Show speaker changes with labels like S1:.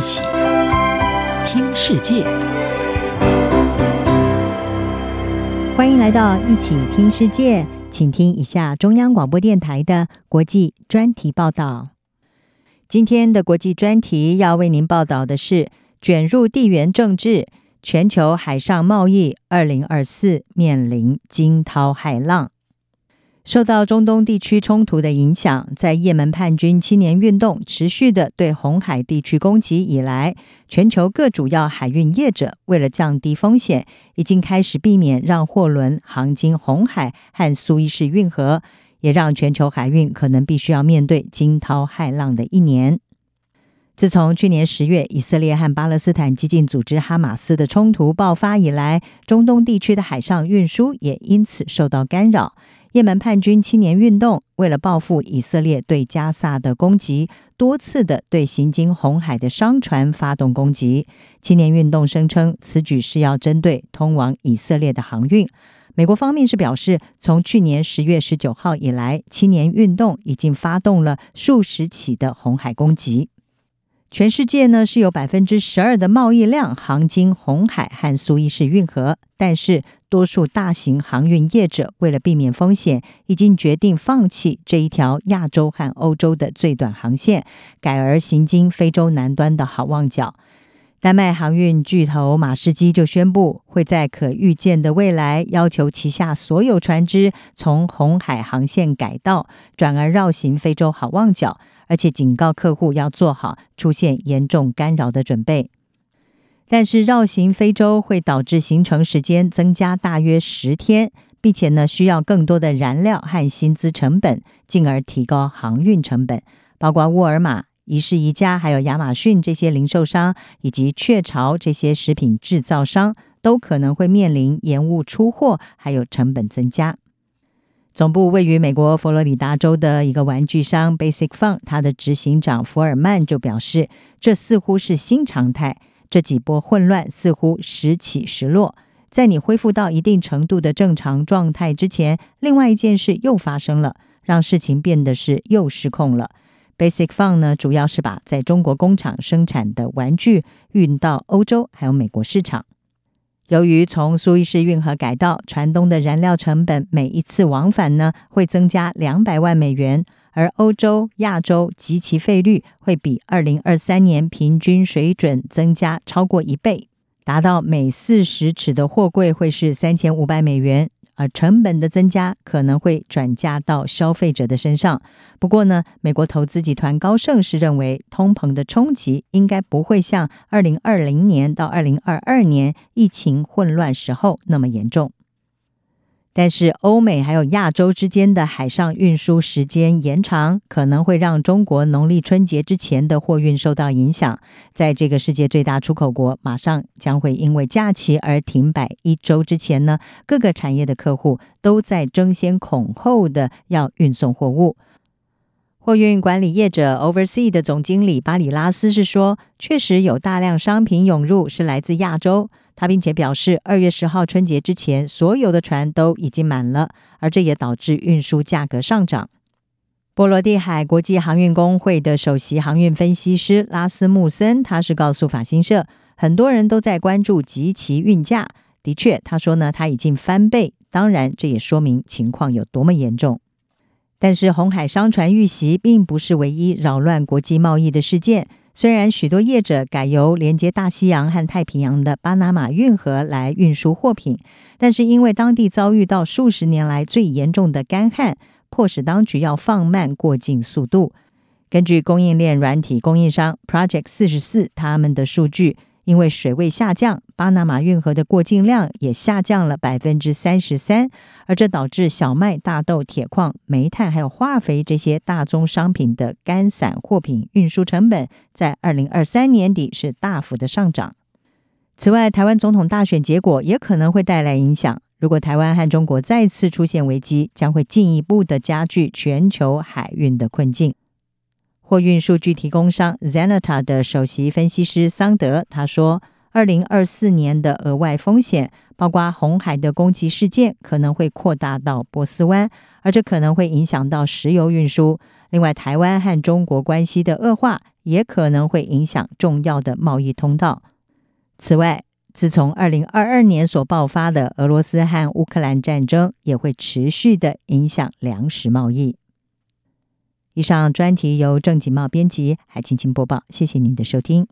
S1: 一起听世界，
S2: 欢迎来到一起听世界，请听一下中央广播电台的国际专题报道。今天的国际专题要为您报道的是：卷入地缘政治，全球海上贸易二零二四面临惊涛骇浪。受到中东地区冲突的影响，在也门叛军青年运动持续的对红海地区攻击以来，全球各主要海运业者为了降低风险，已经开始避免让货轮航经红海和苏伊士运河，也让全球海运可能必须要面对惊涛骇浪的一年。自从去年十月以色列和巴勒斯坦激进组织哈马斯的冲突爆发以来，中东地区的海上运输也因此受到干扰。也门叛军青年运动为了报复以色列对加萨的攻击，多次的对行经红海的商船发动攻击。青年运动声称，此举是要针对通往以色列的航运。美国方面是表示，从去年十月十九号以来，青年运动已经发动了数十起的红海攻击。全世界呢是有百分之十二的贸易量航经红海和苏伊士运河，但是多数大型航运业者为了避免风险，已经决定放弃这一条亚洲和欧洲的最短航线，改而行经非洲南端的好望角。丹麦航运巨头马士基就宣布，会在可预见的未来要求旗下所有船只从红海航线改道，转而绕行非洲好望角。而且警告客户要做好出现严重干扰的准备。但是绕行非洲会导致行程时间增加大约十天，并且呢需要更多的燃料和薪资成本，进而提高航运成本。包括沃尔玛、宜氏宜家、还有亚马逊这些零售商，以及雀巢这些食品制造商，都可能会面临延误出货，还有成本增加。总部位于美国佛罗里达州的一个玩具商 Basic Fun，它的执行长福尔曼就表示，这似乎是新常态。这几波混乱似乎时起时落，在你恢复到一定程度的正常状态之前，另外一件事又发生了，让事情变得是又失控了。Basic Fun 呢，主要是把在中国工厂生产的玩具运到欧洲还有美国市场。由于从苏伊士运河改道，船东的燃料成本每一次往返呢会增加两百万美元，而欧洲、亚洲及其费率会比二零二三年平均水准增加超过一倍，达到每四十尺的货柜会是三千五百美元。而成本的增加可能会转嫁到消费者的身上。不过呢，美国投资集团高盛是认为，通膨的冲击应该不会像二零二零年到二零二二年疫情混乱时候那么严重。但是，欧美还有亚洲之间的海上运输时间延长，可能会让中国农历春节之前的货运受到影响。在这个世界最大出口国马上将会因为假期而停摆一周之前呢，各个产业的客户都在争先恐后的要运送货物。货运管理业者 Oversea 的总经理巴里拉斯是说，确实有大量商品涌入，是来自亚洲。他并且表示，二月十号春节之前，所有的船都已经满了，而这也导致运输价格上涨。波罗的海国际航运工会的首席航运分析师拉斯穆森，他是告诉法新社，很多人都在关注及其运价。的确，他说呢，他已经翻倍。当然，这也说明情况有多么严重。但是，红海商船遇袭并不是唯一扰乱国际贸易的事件。虽然许多业者改由连接大西洋和太平洋的巴拿马运河来运输货品，但是因为当地遭遇到数十年来最严重的干旱，迫使当局要放慢过境速度。根据供应链软体供应商 Project 四十四他们的数据。因为水位下降，巴拿马运河的过境量也下降了百分之三十三，而这导致小麦、大豆、铁矿、煤炭还有化肥这些大宗商品的干散货品运输成本在二零二三年底是大幅的上涨。此外，台湾总统大选结果也可能会带来影响。如果台湾和中国再次出现危机，将会进一步的加剧全球海运的困境。货运数据提供商 Zeneta 的首席分析师桑德他说：“二零二四年的额外风险，包括红海的攻击事件，可能会扩大到波斯湾，而这可能会影响到石油运输。另外，台湾和中国关系的恶化也可能会影响重要的贸易通道。此外，自从二零二二年所爆发的俄罗斯和乌克兰战争，也会持续的影响粮食贸易。以上专题由郑锦茂编辑，海青青播报，谢谢您的收听。